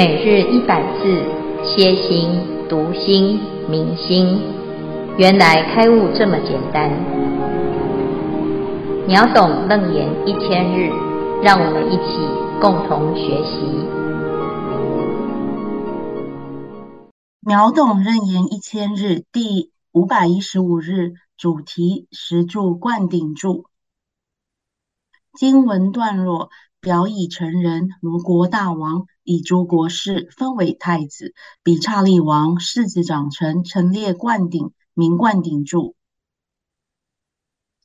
每日一百字，歇心、读心、明心，原来开悟这么简单。秒懂楞严一千日，让我们一起共同学习。秒懂楞严一千日第五百一十五日主题：十柱灌顶柱。经文段落。表以成人，如国大王以诸国事分为太子，比刹利王世子长臣陈列冠顶，名冠顶柱。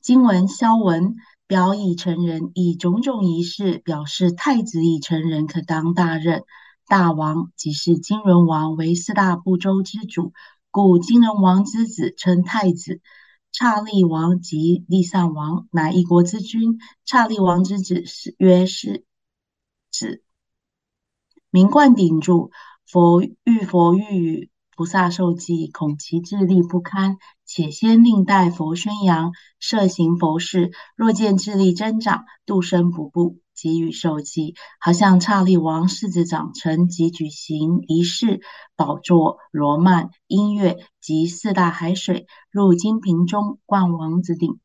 经文消文，表以成人，以种种仪式表示太子已成人，可当大任。大王即是金轮王，为四大部洲之主，故金轮王之子称太子。刹利王及利散王乃一国之君，刹利王之子是曰是子，名冠顶住。佛遇佛欲与菩萨受记，恐其智力不堪，且先令代佛宣扬，设行佛事。若见智力增长，度生不怖。给予受祭，好像查利王世子长成及举行仪式，宝座、罗曼、音乐及四大海水入金瓶中灌王子顶。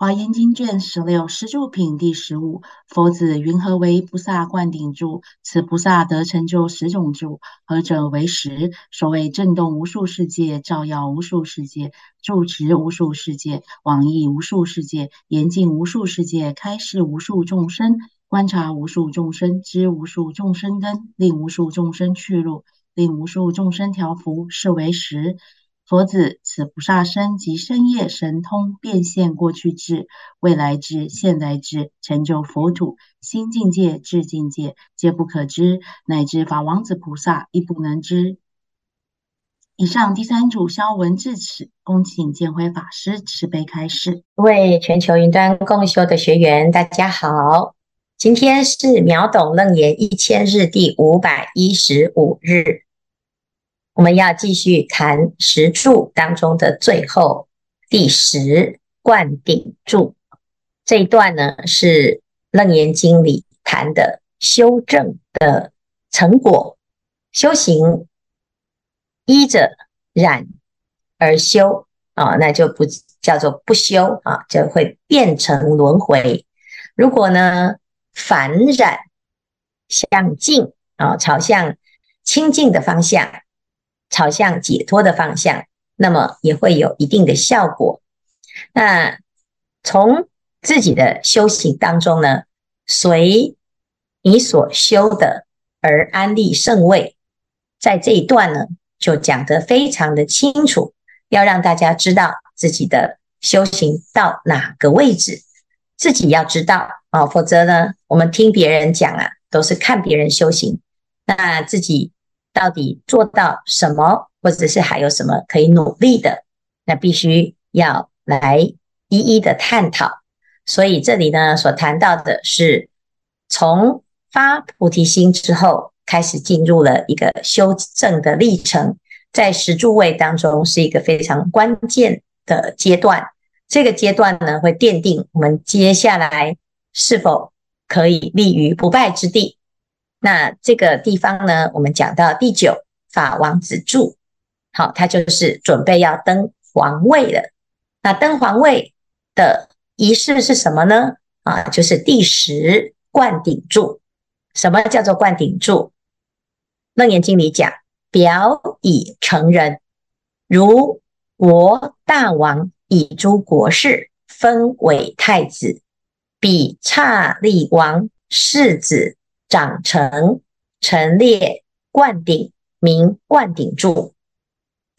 华严经卷十六十住品第十五，佛子云何为菩萨灌顶住？此菩萨得成就十种住，何者为十？所谓震动无数世界，照耀无数世界，住持无数世界，往诣无数世界，严净无数世界，开示无数众生，观察无数众生，知无数众生根，令无数众生去路，令无数众生调伏，是为十。佛子，此菩萨身即身业神通，变现过去智、未来智、现在智，成就佛土心境界、智境界，皆不可知，乃至法王子菩萨亦不能知。以上第三组消文至此，恭请见辉法师慈悲开示。各位全球云端共修的学员，大家好，今天是秒懂楞严一千日第五百一十五日。我们要继续谈十住当中的最后第十灌顶住这一段呢，是楞严经里谈的修正的成果。修行依着染而修啊，那就不叫做不修啊，就会变成轮回。如果呢反染向净啊，朝向清净的方向。朝向解脱的方向，那么也会有一定的效果。那从自己的修行当中呢，随你所修的而安立圣位，在这一段呢，就讲得非常的清楚，要让大家知道自己的修行到哪个位置，自己要知道啊，否则呢，我们听别人讲啊，都是看别人修行，那自己。到底做到什么，或者是还有什么可以努力的？那必须要来一一的探讨。所以这里呢，所谈到的是从发菩提心之后，开始进入了一个修正的历程，在十住位当中是一个非常关键的阶段。这个阶段呢，会奠定我们接下来是否可以立于不败之地。那这个地方呢，我们讲到第九法王子住，好，他就是准备要登皇位了。那登皇位的仪式是什么呢？啊，就是第十灌顶柱。什么叫做灌顶柱？楞严经里讲，表以成人，如国大王以诸国事分为太子，比刹利王世子。长成陈列灌顶，名灌顶柱。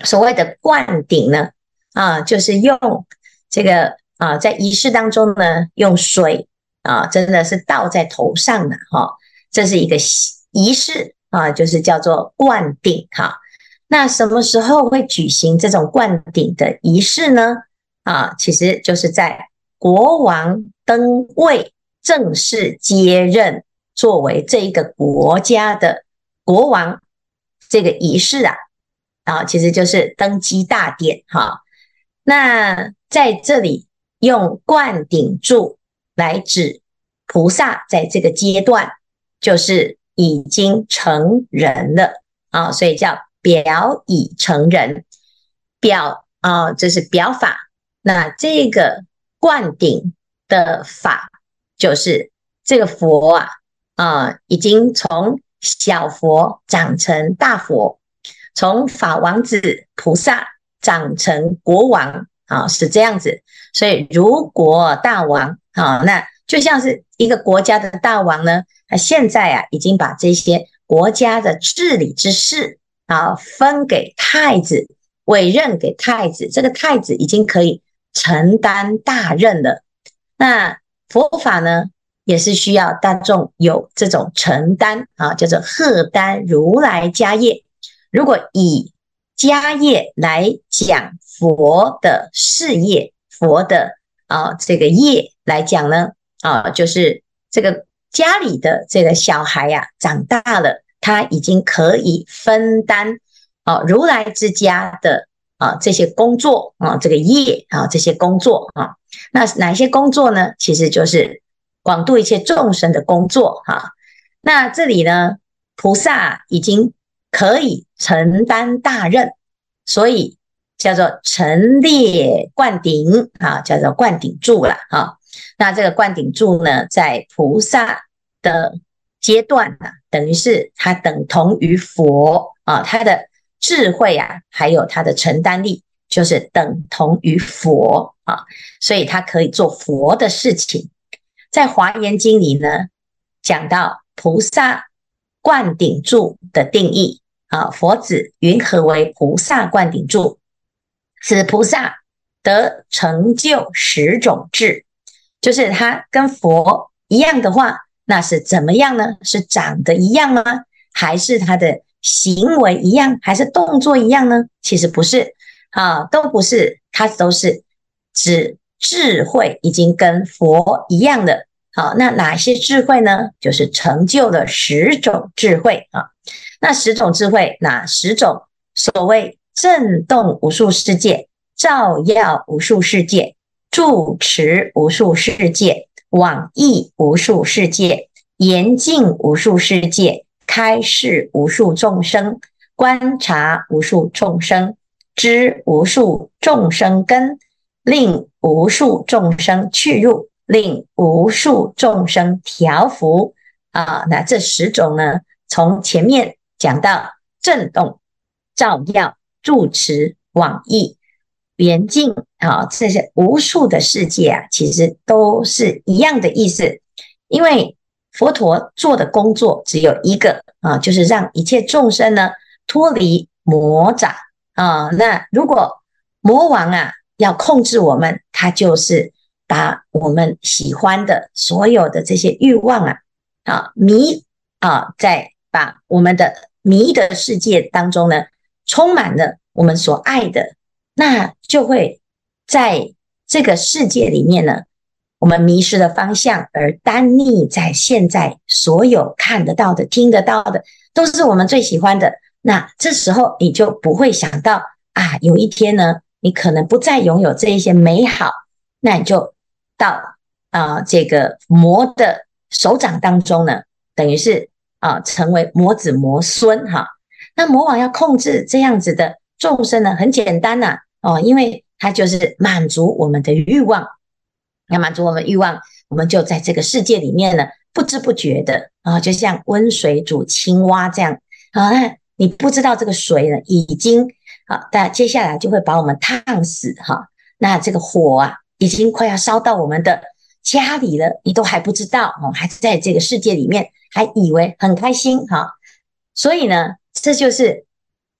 所谓的灌顶呢，啊，就是用这个啊，在仪式当中呢，用水啊，真的是倒在头上的哈、这是一个仪式啊，就是叫做灌顶哈、那什么时候会举行这种灌顶的仪式呢？啊，其实就是在国王登位，正式接任。作为这一个国家的国王，这个仪式啊，啊，其实就是登基大典哈。那在这里用灌顶柱来指菩萨在这个阶段就是已经成人了啊，所以叫表已成人。表啊，这是表法。那这个灌顶的法，就是这个佛啊啊，已经从小佛长成大佛，从法王子菩萨长成国王啊，是这样子。所以如果大王啊，那就像是一个国家的大王呢，他现在啊，已经把这些国家的治理之事啊，分给太子，委任给太子，这个太子已经可以承担大任了。那佛法呢，也是需要大众有这种承担啊，叫做荷担如来家业。如果以家业来讲佛的事业，佛的啊这个业来讲呢，啊就是这个家里的这个小孩呀、长大了，他已经可以分担啊如来之家的啊这些工作啊这个业啊这些工作啊，那哪些工作呢？其实就是广度一切众生的工作哈、那这里呢，菩萨已经可以承担大任，所以。叫做陈列灌顶啊，叫做灌顶柱了啊。那这个灌顶柱呢，在菩萨的阶段呢，等于是它等同于佛啊，它的智慧啊，还有它的承担力，就是等同于佛啊，所以它可以做佛的事情。在华严经里呢，讲到菩萨灌顶柱的定义啊，佛子云何为菩萨灌顶柱？此菩萨得成就十种智，就是他跟佛一样的话，那是怎么样呢？是长得一样吗？还是他的行为一样？还是动作一样呢？其实不是啊，都不是，它都是指智慧已经跟佛一样的。好，那哪些智慧呢？就是成就了十种智慧啊。那十种智慧，哪十种？所谓。震动无数世界，照耀无数世界，住持无数世界，往诣无数世界，严净无数世界，开示无数众生，观察无数众生，知无数众生根，令无数众生去入，令无数众生调伏。啊，那这十种呢？从前面讲到震动、照耀。住持往诣严净啊，这些无数的世界啊，其实都是一样的意思。因为佛陀做的工作只有一个啊，就是让一切众生呢脱离魔掌啊。那如果魔王啊要控制我们，他就是把我们喜欢的所有的这些欲望啊啊迷啊，在把我们的迷的世界当中呢。充满了我们所爱的，那就会在这个世界里面呢，我们迷失了方向，而单溺在现在所有看得到的、听得到的，都是我们最喜欢的。那这时候你就不会想到啊，有一天呢，你可能不再拥有这一些美好，那你就到啊这个魔的手掌当中呢，等于是啊成为魔子魔孙哈。那魔王要控制这样子的众生呢，很简单呐、哦，因为他就是满足我们的欲望，要满足我们欲望，我们就在这个世界里面呢，不知不觉的啊，就像温水煮青蛙这样啊，你不知道这个水呢已经啊，但接下来就会把我们烫死哈，那这个火啊已经快要烧到我们的家里了，你都还不知道哦，还在这个世界里面，还以为很开心哈，所以呢。这就是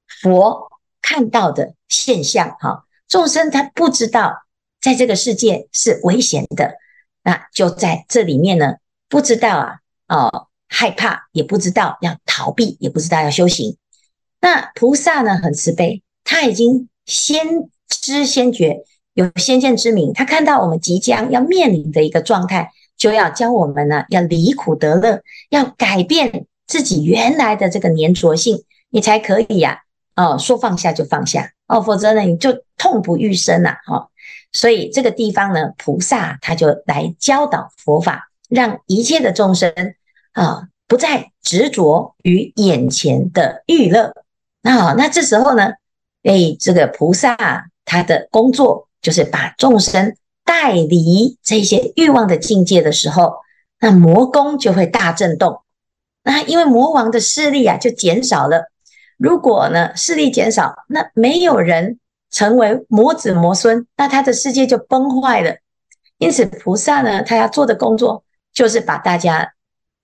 佛看到的现象，哈，众生他不知道在这个世界是危险的，那就在这里面呢，不知道啊，哦，害怕，也不知道要逃避，也不知道要修行。那菩萨呢，很慈悲，他已经先知先觉，有先见之明，他看到我们即将要面临的一个状态，就要教我们呢，要离苦得乐，要改变。自己原来的这个粘着性，你才可以呀、哦，说放下就放下，哦，否则呢，你就痛不欲生呐，哈、哦。所以这个地方呢，菩萨他就来教导佛法，让一切的众生啊，不再执着于眼前的欲乐。那那这时候呢，哎，这个菩萨他的工作就是把众生带离这些欲望的境界的时候，那魔宫就会大震动。那因为魔王的势力啊就减少了。如果呢势力减少，那没有人成为魔子魔孙，那他的世界就崩坏了。因此菩萨呢，他要做的工作就是把大家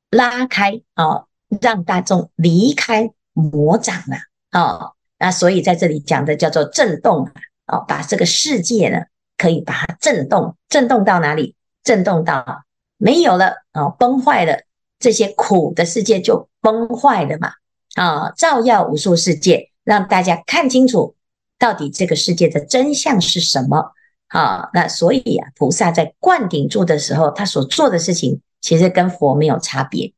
拉开啊，让大众离开魔掌了。哦，那所以在这里讲的叫做震动哦，把这个世界呢，可以把它震动，震动到哪里？震动到没有了哦，崩坏了，这些苦的世界就崩坏了嘛。啊、照耀无数世界，让大家看清楚到底这个世界的真相是什么。啊、那所以啊，菩萨在灌顶住的时候，他所做的事情其实跟佛没有差别。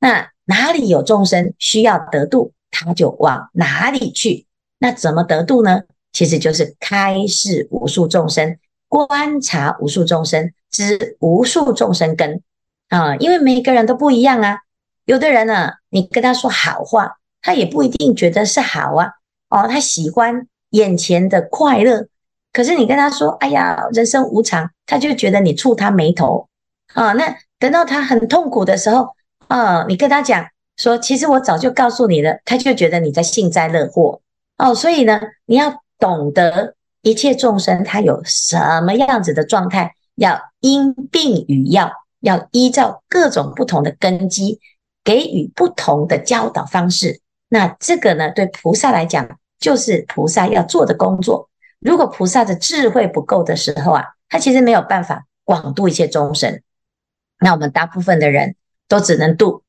那哪里有众生需要得度？他就往哪里去？那怎么得度呢？其实就是开示无数众生，观察无数众生，知无数众生根啊！因为每个人都不一样啊。有的人呢，你跟他说好话，他也不一定觉得是好啊。哦，他喜欢眼前的快乐，可是你跟他说，哎呀，人生无常，他就觉得你触他眉头啊。那等到他很痛苦的时候啊，你跟他讲。说，其实我早就告诉你了，他就觉得你在幸灾乐祸哦。所以呢，你要懂得一切众生他有什么样子的状态，要因病与药，要依照各种不同的根基，给予不同的教导方式。那这个呢，对菩萨来讲，就是菩萨要做的工作。如果菩萨的智慧不够的时候啊，他其实没有办法广度一切众生。那我们大部分的人都只能度。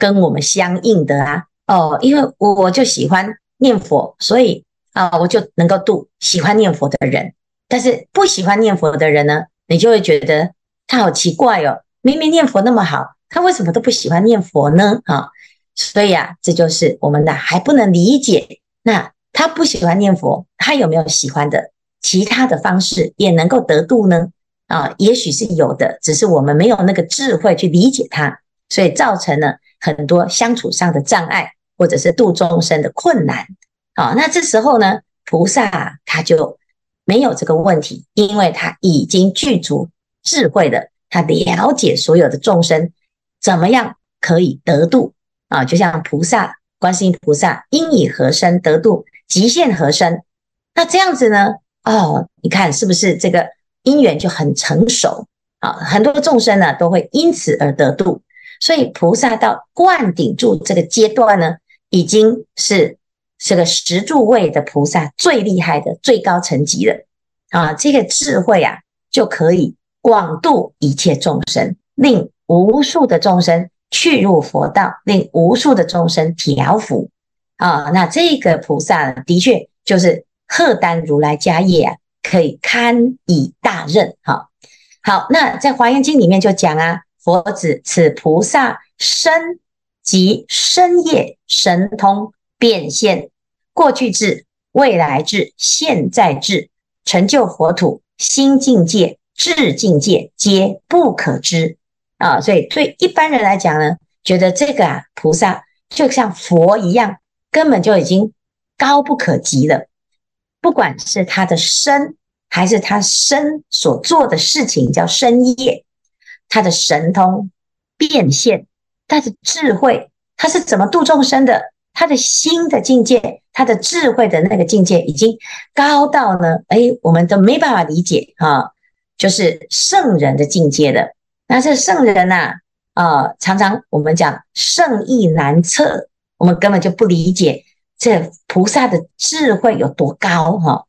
跟我们相应的啊，哦，因为我就喜欢念佛，所以啊，我就能够度喜欢念佛的人。但是不喜欢念佛的人呢，你就会觉得他好奇怪哦，明明念佛那么好，他为什么都不喜欢念佛呢？啊，所以啊，这就是我们的还不能理解。那他不喜欢念佛，他有没有喜欢的其他的方式也能够得度呢？啊，也许是有的，只是我们没有那个智慧去理解它，所以造成了。很多相处上的障碍，或者是度众生的困难，啊，那这时候呢，菩萨他就没有这个问题，因为他已经具足智慧的，他了解所有的众生怎么样可以得度啊，就像菩萨观世音菩萨应以何身得度，即现何身，那这样子呢，哦，你看是不是这个因缘就很成熟啊？很多众生呢都会因此而得度。所以菩萨到灌顶住这个阶段呢，已经是这个十住位的菩萨最厉害的最高层级了啊！这个智慧啊，就可以广度一切众生，令无数的众生去入佛道，令无数的众生调伏啊！那这个菩萨的确就是荷担如来家业啊，可以堪以大任。好，好，那在华严经里面就讲啊。佛子此菩萨身即身业神通变现过去智未来智现在智成就佛土新境界智境界皆不可知啊！所以对一般人来讲呢，觉得这个啊菩萨就像佛一样，根本就已经高不可及了。不管是他的身，还是他身所做的事情，叫身业。他的神通变现，他的智慧，他是怎么度众生的？他的心的境界，他的智慧的那个境界，已经高到呢，哎，我们都没办法理解啊，就是圣人的境界的。那这圣人呐，啊，常常我们讲圣意难测，我们根本就不理解这菩萨的智慧有多高哈。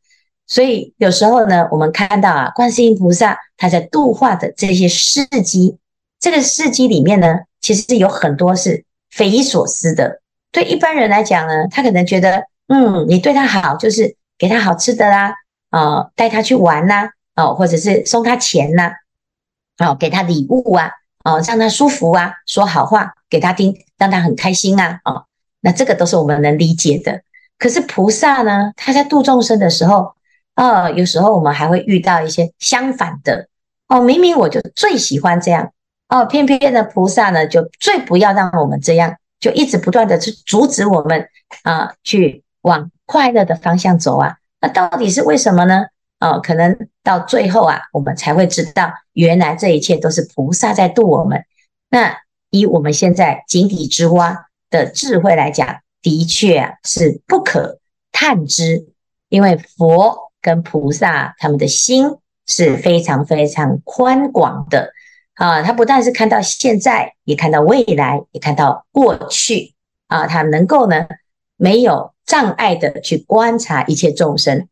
所以有时候呢，我们看到啊，观世音菩萨他在度化的这些事迹，这个事迹里面呢，其实是有很多是匪夷所思的。对一般人来讲呢，他可能觉得，嗯，你对他好，就是给他好吃的啦，啊、带他去玩呐，啊、呃，或者是送他钱呐，啊、呃，给他礼物啊，哦、让他舒服啊，说好话给他听，让他很开心啊，哦、那这个都是我们能理解的。可是菩萨呢，他在度众生的时候，啊、有时候我们还会遇到一些相反的哦。明明我就最喜欢这样哦，偏偏的菩萨呢，就最不要让我们这样，就一直不断的去阻止我们啊，去往快乐的方向走啊。那到底是为什么呢？哦，可能到最后啊，我们才会知道，原来这一切都是菩萨在度我们。那以我们现在井底之蛙的智慧来讲，的确啊是不可探知，因为佛跟菩萨他们的心是非常非常宽广的啊，他不但是看到现在，也看到未来，也看到过去啊，他能够呢没有障碍的去观察一切众生。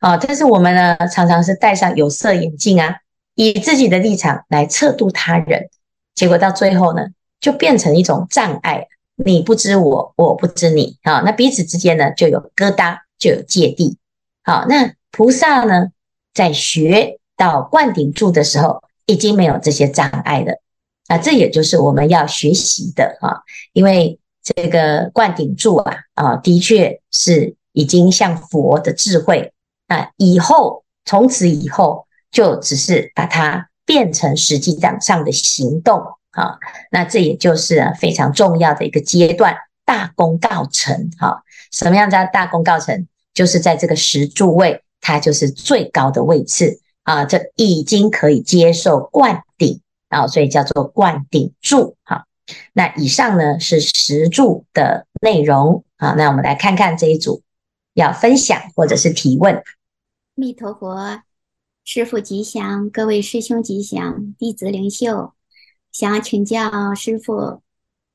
啊、但是我们呢，常常是戴上有色眼镜啊，以自己的立场来测度他人，结果到最后呢，就变成一种障碍。你不知我，我不知你，啊、那彼此之间呢，就有疙瘩，就有芥蒂。好、那菩萨呢，在学到灌顶住的时候，已经没有这些障碍了。那这也就是我们要学习的啊、因为这个灌顶住啊，啊、的确是已经像佛的智慧。那以后，从此以后，就只是把它变成实际上上的行动啊。那这也就是非常重要的一个阶段，大功告成。哈，什么样叫大功告成？就是在这个十住位，它就是最高的位次啊，这已经可以接受灌顶啊，所以叫做灌顶柱。哈，那以上呢是十柱的内容啊。那我们来看看这一组要分享或者是提问。弥陀佛，师父吉祥，各位师兄吉祥，弟子领袖想请教师父。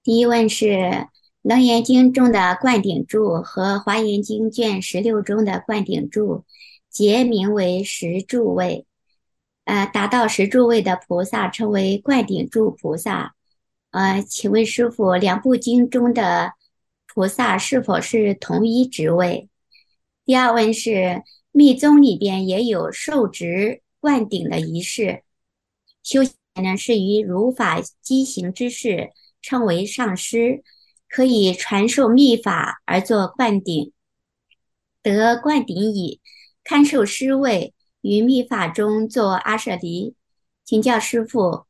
第一问是《楞严经》中的灌顶柱和《华严经》卷十六中的灌顶柱，皆名为十住位。呃，达到十住位的菩萨称为灌顶住菩萨。呃，请问师父，两部经中的菩萨是否是同一职位？第二问是。密宗里边也有受职灌顶的仪式，修行呢是于如法机行之事，称为上师，可以传授密法而作灌顶，得灌顶已，堪受师位于密法中做阿舍离。请教师父，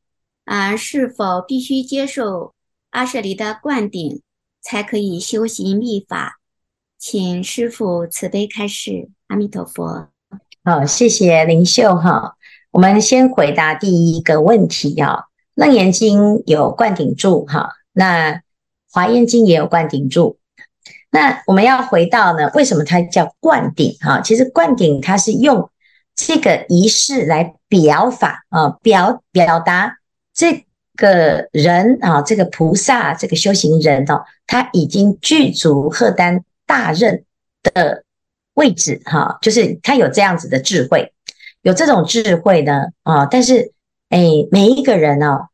啊，是否必须接受阿舍离的灌顶，才可以修习密法？请师父慈悲开示。阿弥陀佛，好，谢谢灵秀哈。我们先回答第一个问题啊，《楞严经》有灌顶住哈，那《华严经》也有灌顶住。那我们要回到呢，为什么它叫灌顶哈？其实灌顶它是用这个仪式来表法啊，表表达这个人啊，这个菩萨，这个修行人哦，他已经具足荷担大任的。位置哈，就是他有这样子的智慧，有这种智慧呢啊，但是哎，每一个人哦，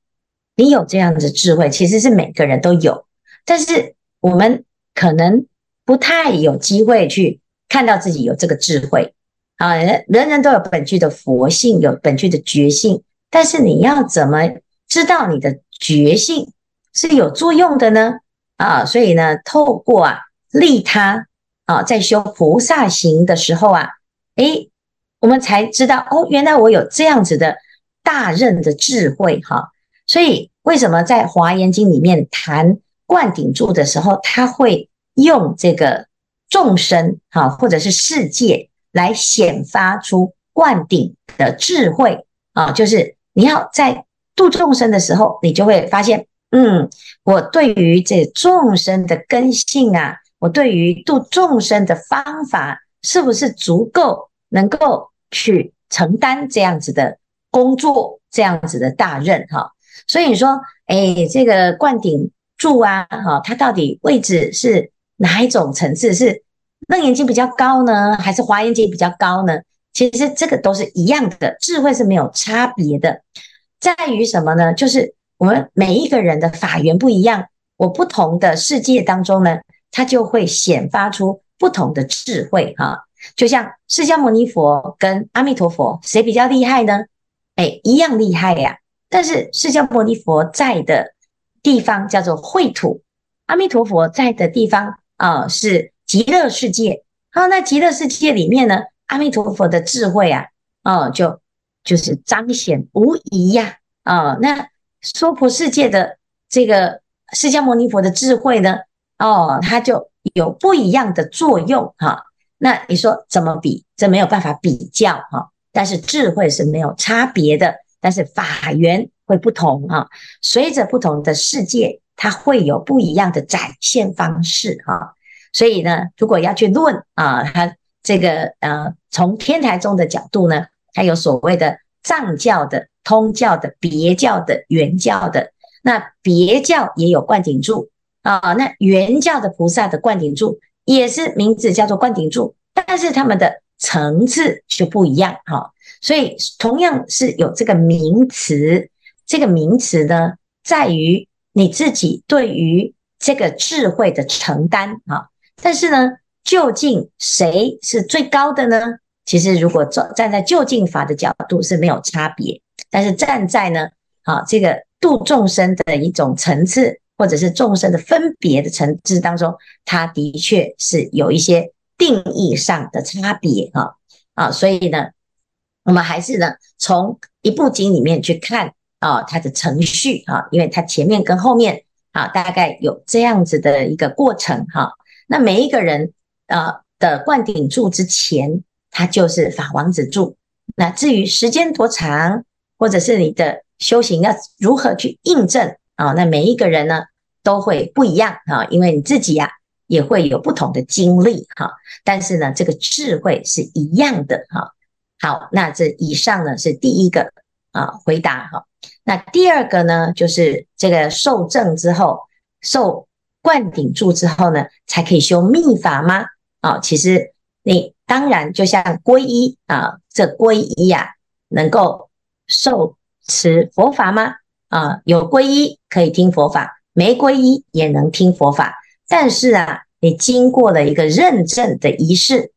你有这样子的智慧，其实是每个人都有，但是我们可能不太有机会去看到自己有这个智慧啊。人人都有本具的佛性，有本具的觉性，但是你要怎么知道你的觉性是有作用的呢？啊，所以呢，透过啊利他。啊，在修菩萨行的时候啊，诶，我们才知道哦，原来我有这样子的大任的智慧哈。所以为什么在《华严经》里面谈灌顶住的时候，他会用这个众生哈，或者是世界来显发出灌顶的智慧啊？就是你要在度众生的时候，你就会发现，嗯，我对于这众生的根性啊。我对于度众生的方法是不是足够能够去承担这样子的工作，这样子的大任哈？所以你说，哎，这个灌顶住啊，哈，它到底位置是哪一种层次？是楞严经比较高呢，还是华严经比较高呢？其实这个都是一样的，智慧是没有差别的，在于什么呢？就是我们每一个人的法缘不一样，我不同的世界当中呢。它就会显发出不同的智慧哈，就像释迦牟尼佛跟阿弥陀佛，谁比较厉害呢？哎，一样厉害呀。但是释迦牟尼佛在的地方叫做秽土，阿弥陀佛在的地方啊是极乐世界。好，那极乐世界里面呢，阿弥陀佛的智慧啊，哦，就就是彰显无疑呀。啊，那娑婆世界的这个释迦牟尼佛的智慧呢，哦，它就有不一样的作用哈。那你说怎么比？这没有办法比较哈。但是智慧是没有差别的，但是法缘会不同啊。随着不同的世界，它会有不一样的展现方式哈。所以呢，如果要去论啊，它这个呃，从天台宗的角度呢，它有所谓的藏教的、通教的、别教的、圆教的。那别教也有灌顶柱啊，那圆教的菩萨的灌顶柱也是名字叫做灌顶柱，但是他们的。层次就不一样哈，所以同样是有这个名词，这个名词呢，在于你自己对于这个智慧的承担啊。但是呢，究竟谁是最高的呢？其实如果站站在究竟法的角度是没有差别，但是站在呢，啊这个度众生的一种层次，或者是众生的分别的层次当中，它的确是有一些。定义上的差别啊啊，所以呢，我们还是呢从一部经里面去看啊它的程序啊，因为它前面跟后面啊大概有这样子的一个过程哈。那每一个人啊的灌顶柱之前，它就是法王子柱。那至于时间多长，或者是你的修行要如何去印证啊，那每一个人呢都会不一样啊，因为你自己呀。也会有不同的经历哈，但是呢，这个智慧是一样的哈。好，那这以上呢是第一个啊回答哈。那第二个呢，就是这个受证之后，受灌顶住之后呢，才可以修密法吗？啊，其实你当然就像皈依啊，这皈依呀，能够受持佛法吗？啊，有皈依可以听佛法，没皈依也能听佛法。但是啊，你经过了一个认证的仪式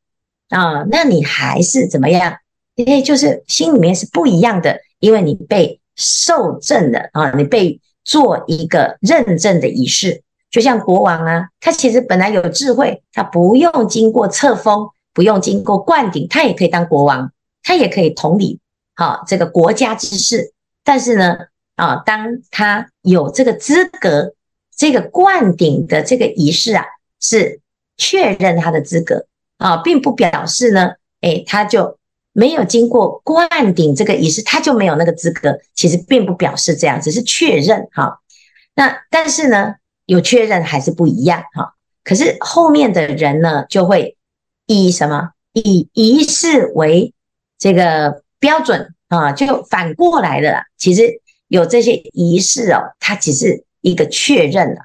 啊，那你还是怎么样？因为就是心里面是不一样的，因为你被受证的啊，你被做一个认证的仪式，就像国王啊，他其实本来有智慧，他不用经过册封，不用经过灌顶，他也可以当国王，他也可以统领好这个国家之事。但是呢，啊，当他有这个资格。这个灌顶的这个仪式啊，是确认他的资格啊，并不表示呢，诶，他就没有经过灌顶这个仪式，他就没有那个资格。其实并不表示这样，只是确认哈。那但是呢，有确认还是不一样哈。可是后面的人呢，就会以什么？以仪式为这个标准啊，就反过来的啦。其实有这些仪式哦，它只是。一个确认了，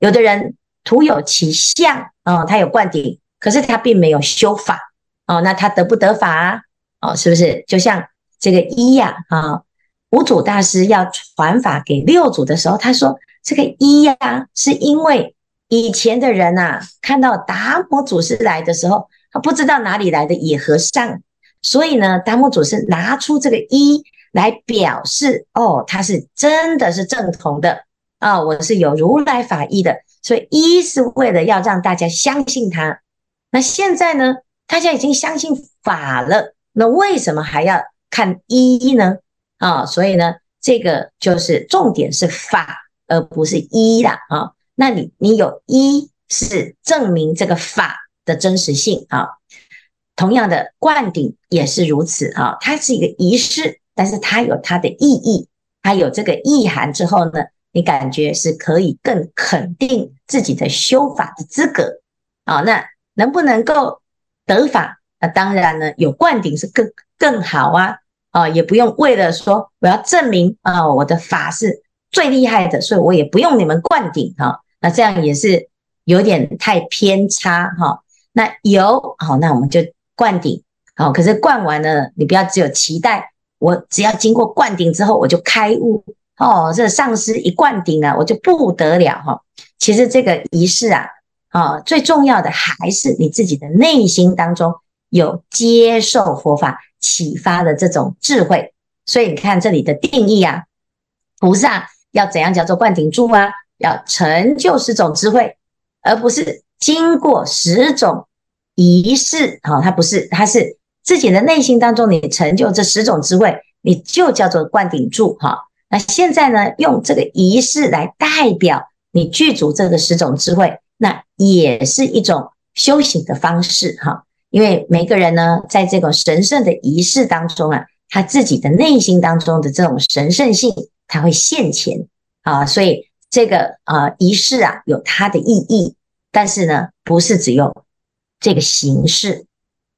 有的人徒有其相啊，他有灌顶，可是他并没有修法哦，那他得不得法啊？哦，是不是？就像这个一呀啊，五祖大师要传法给六祖的时候，他说这个一呀，是因为以前的人呐，看到达摩祖师来的时候，他不知道哪里来的野和尚，所以呢，达摩祖师拿出这个一来表示，哦，他是真的是正统的。啊、我是有如来法意的，所以一是为了要让大家相信他。那现在呢，大家已经相信法了，那为什么还要看一呢？啊、所以呢，这个就是重点是法，而不是一啦。啊、那你你有一是证明这个法的真实性啊、同样的灌顶也是如此啊、它是一个仪式，但是它有它的意义，它有这个意涵之后呢。你感觉是可以更肯定自己的修法的资格啊？那能不能够得法？那当然呢，有灌顶是更更好啊！啊，也不用为了说我要证明啊，我的法是最厉害的，所以我也不用你们灌顶哈。那这样也是有点太偏差哈。那有好，那我们就灌顶好。可是灌完了，你不要只有期待，我只要经过灌顶之后，我就开悟。哦，这上师一灌顶啊，我就不得了哈。其实这个仪式啊，啊，最重要的还是你自己的内心当中有接受佛法启发的这种智慧。所以你看这里的定义啊，菩萨要怎样叫做灌顶住啊？要成就十种智慧，而不是经过十种仪式。好，它不是，它是自己的内心当中你成就这十种智慧，你就叫做灌顶住哈。那现在呢，用这个仪式来代表你具足这个十种智慧，那也是一种修行的方式哈。因为每个人呢，在这种神圣的仪式当中啊，他自己的内心当中的这种神圣性，他会现前啊。所以这个啊仪式啊，有它的意义，但是呢，不是只有这个形式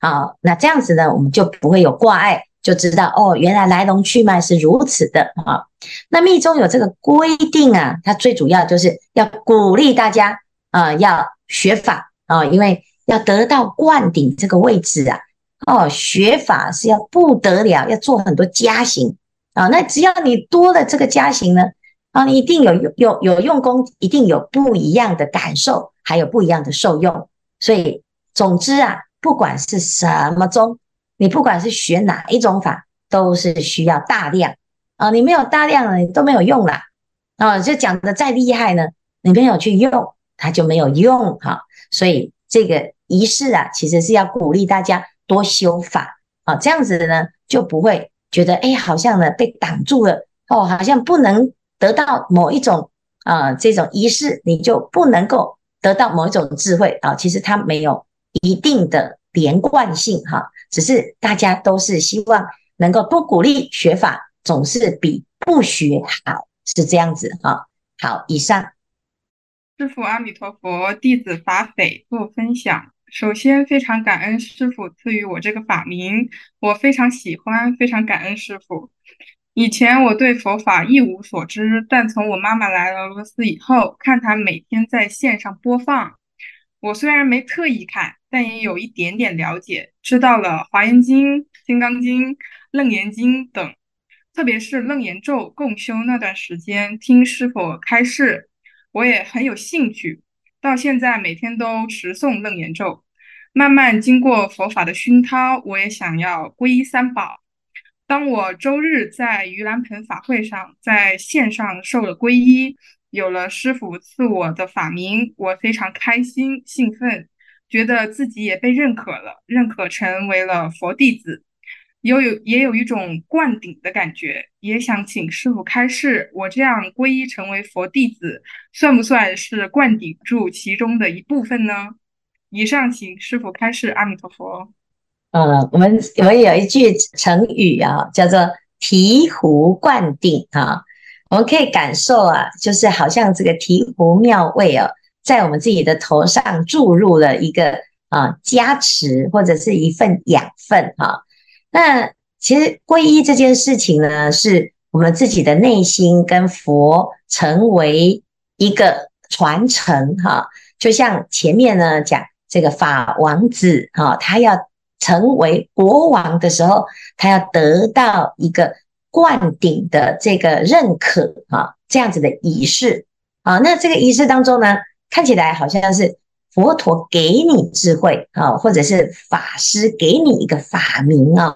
啊。那这样子呢，我们就不会有挂碍。就知道哦，原来来龙去脉是如此的啊。那密宗有这个规定啊，它最主要就是要鼓励大家啊，要学法啊，因为要得到灌顶这个位置啊，哦，学法是要不得了，要做很多加行啊。那只要你多了这个加行呢，啊，你一定有有有用功，一定有不一样的感受，还有不一样的受用。所以总之啊，不管是什么宗。你不管是学哪一种法，都是需要大量啊！你没有大量呢，你都没有用啦啊！就讲的再厉害呢，你没有去用，它就没有用哈。所以这个仪式啊，其实是要鼓励大家多修法啊，这样子的呢，就不会觉得哎，好像呢被挡住了哦，好像不能得到某一种啊这种仪式，你就不能够得到某一种智慧啊。其实它没有一定的连贯性哈。只是大家都是希望能够多鼓励学法，总是比不学好，是这样子哈。好，以上。师父阿弥陀佛，弟子法斐做分享。首先，非常感恩师傅赐予我这个法名，我非常喜欢，非常感恩师傅。以前我对佛法一无所知，但从我妈妈来了俄罗斯以后，看她每天在线上播放，我虽然没特意看。但也有一点点了解，知道了《华严经》《金刚经》《楞严经》等，特别是楞严咒共修那段时间，听师傅开示，我也很有兴趣。到现在每天都持诵楞严咒，慢慢经过佛法的熏陶，我也想要皈依三宝。当我周日在盂兰盆法会上，在线上受了皈依，有了师父赐我的法名，我非常开心兴奋。觉得自己也被认可了，认可成为了佛弟子，有有也有一种灌顶的感觉，也想请师父开示，我这样皈依成为佛弟子，算不算是灌顶住其中的一部分呢？以上请师父开示，阿弥陀佛。呃，我们我们有一句成语啊，叫做醍醐灌顶啊，我们可以感受啊，就是好像这个醍醐妙味啊。在我们自己的头上注入了一个啊加持，或者是一份养分哈。那其实皈依这件事情呢，是我们自己的内心跟佛成为一个传承哈。就像前面呢讲这个法王子哈，他要成为国王的时候，他要得到一个灌顶的这个认可啊，这样子的仪式啊。那这个仪式当中呢，看起来好像是佛陀给你智慧啊，或者是法师给你一个法名啊。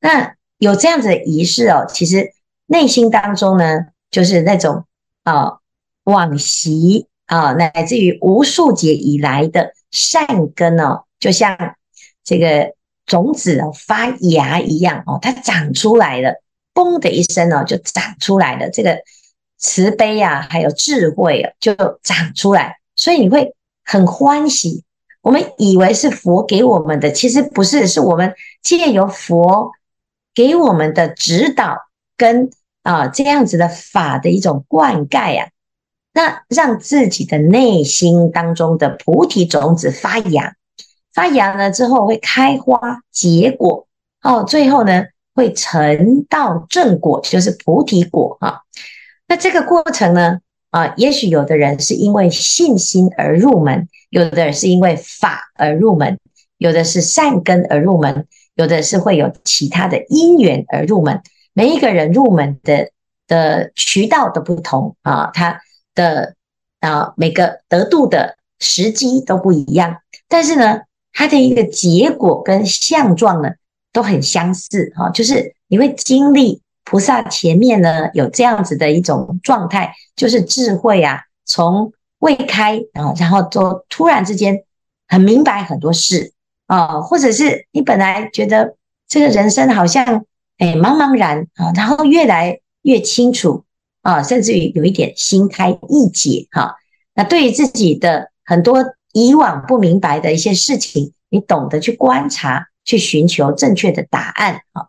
那有这样子的仪式哦，其实内心当中呢，就是那种啊往昔啊，乃至于无数劫以来的善根哦，就像这个种子哦发芽一样哦，它长出来了，嘣的一声哦，就长出来了。这个慈悲啊，还有智慧啊，就长出来。所以你会很欢喜，我们以为是佛给我们的，其实不是，是我们借由佛给我们的指导跟啊这样子的法的一种灌溉啊，那让自己的内心当中的菩提种子发芽，发芽了之后会开花结果，哦，最后呢会成道正果，就是菩提果啊。那这个过程呢？啊，也许有的人是因为信心而入门，有的人是因为法而入门，有的是善根而入门，有的是会有其他的因缘而入门。每一个人入门的的渠道都不同啊，他的啊每个得度的时机都不一样，但是呢，他的一个结果跟相状呢都很相似啊，就是你会经历。菩萨前面呢，有这样子的一种状态，就是智慧啊，从未开啊，然后就突然之间很明白很多事啊，或者是你本来觉得这个人生好像哎茫茫然啊，然后越来越清楚啊，甚至于有一点心开意解哈。那对于自己的很多以往不明白的一些事情，你懂得去观察，去寻求正确的答案啊。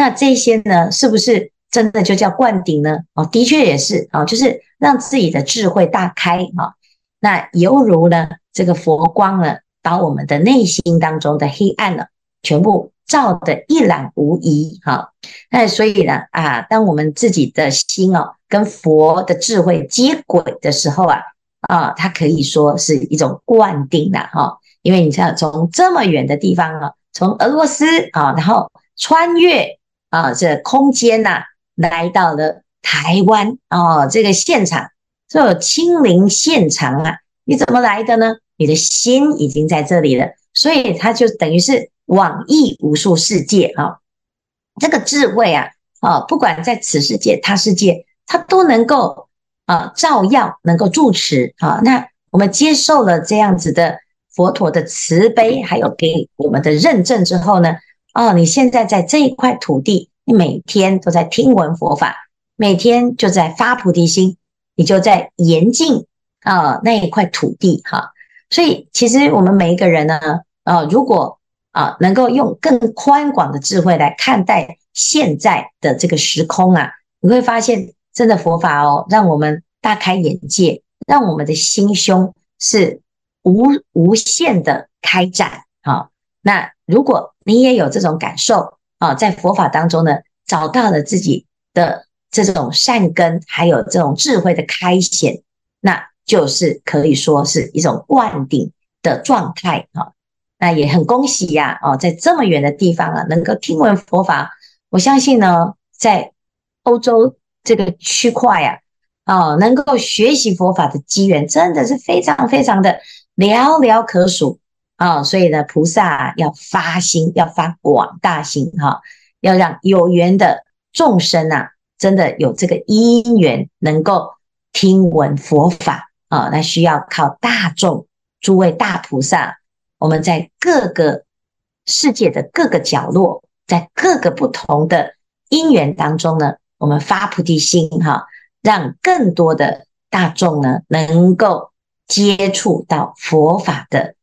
那这些呢，是不是真的就叫灌顶呢？哦，的确也是啊，就是让自己的智慧大开啊。那犹如呢，这个佛光呢，把我们的内心当中的黑暗呢，全部照得一览无遗哈。那所以呢，啊，当我们自己的心哦，跟佛的智慧接轨的时候啊。啊，它可以说是一种灌顶了哈，因为你像从这么远的地方啊，从俄罗斯啊，然后穿越啊这空间呐，来到了台湾啊这个现场，这种亲临现场啊，你怎么来的呢？你的心已经在这里了，所以它就等于是网易无数世界啊，这个智慧啊啊，不管在此世界他世界，它都能够。啊，照耀能够住持啊，那我们接受了这样子的佛陀的慈悲，还有给我们的认证之后呢，哦，你现在在这一块土地，你每天都在听闻佛法，每天就在发菩提心，你就在严禁啊那一块土地哈。所以其实我们每一个人呢，啊，如果啊能够用更宽广的智慧来看待现在的这个时空啊，你会发现。真的佛法哦，让我们大开眼界，让我们的心胸是无无限的开展啊。那如果你也有这种感受啊，在佛法当中呢，找到了自己的这种善根，还有这种智慧的开显，那就是可以说是一种灌顶的状态啊。那也很恭喜呀，哦，在这么远的地方啊，能够听闻佛法，我相信呢，在欧洲。这个区块呀，啊，能够学习佛法的机缘真的是非常非常的寥寥可数啊！所以呢，菩萨要发心，要发广大心哈，要让有缘的众生啊，真的有这个因缘能够听闻佛法啊，那需要靠大众诸位大菩萨，我们在各个世界的各个角落，在各个不同的因缘当中呢。我们发菩提心哈，让更多的大众呢能够接触到佛法的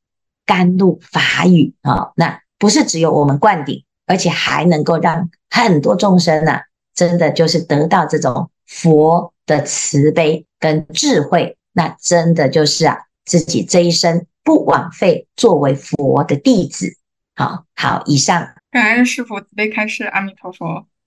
甘露法语啊，那不是只有我们灌顶，而且还能够让很多众生呐，真的就是得到这种佛的慈悲跟智慧，那真的就是啊，自己这一生不枉费作为佛的弟子。好好，以上。感恩师父慈悲开示，阿弥陀佛。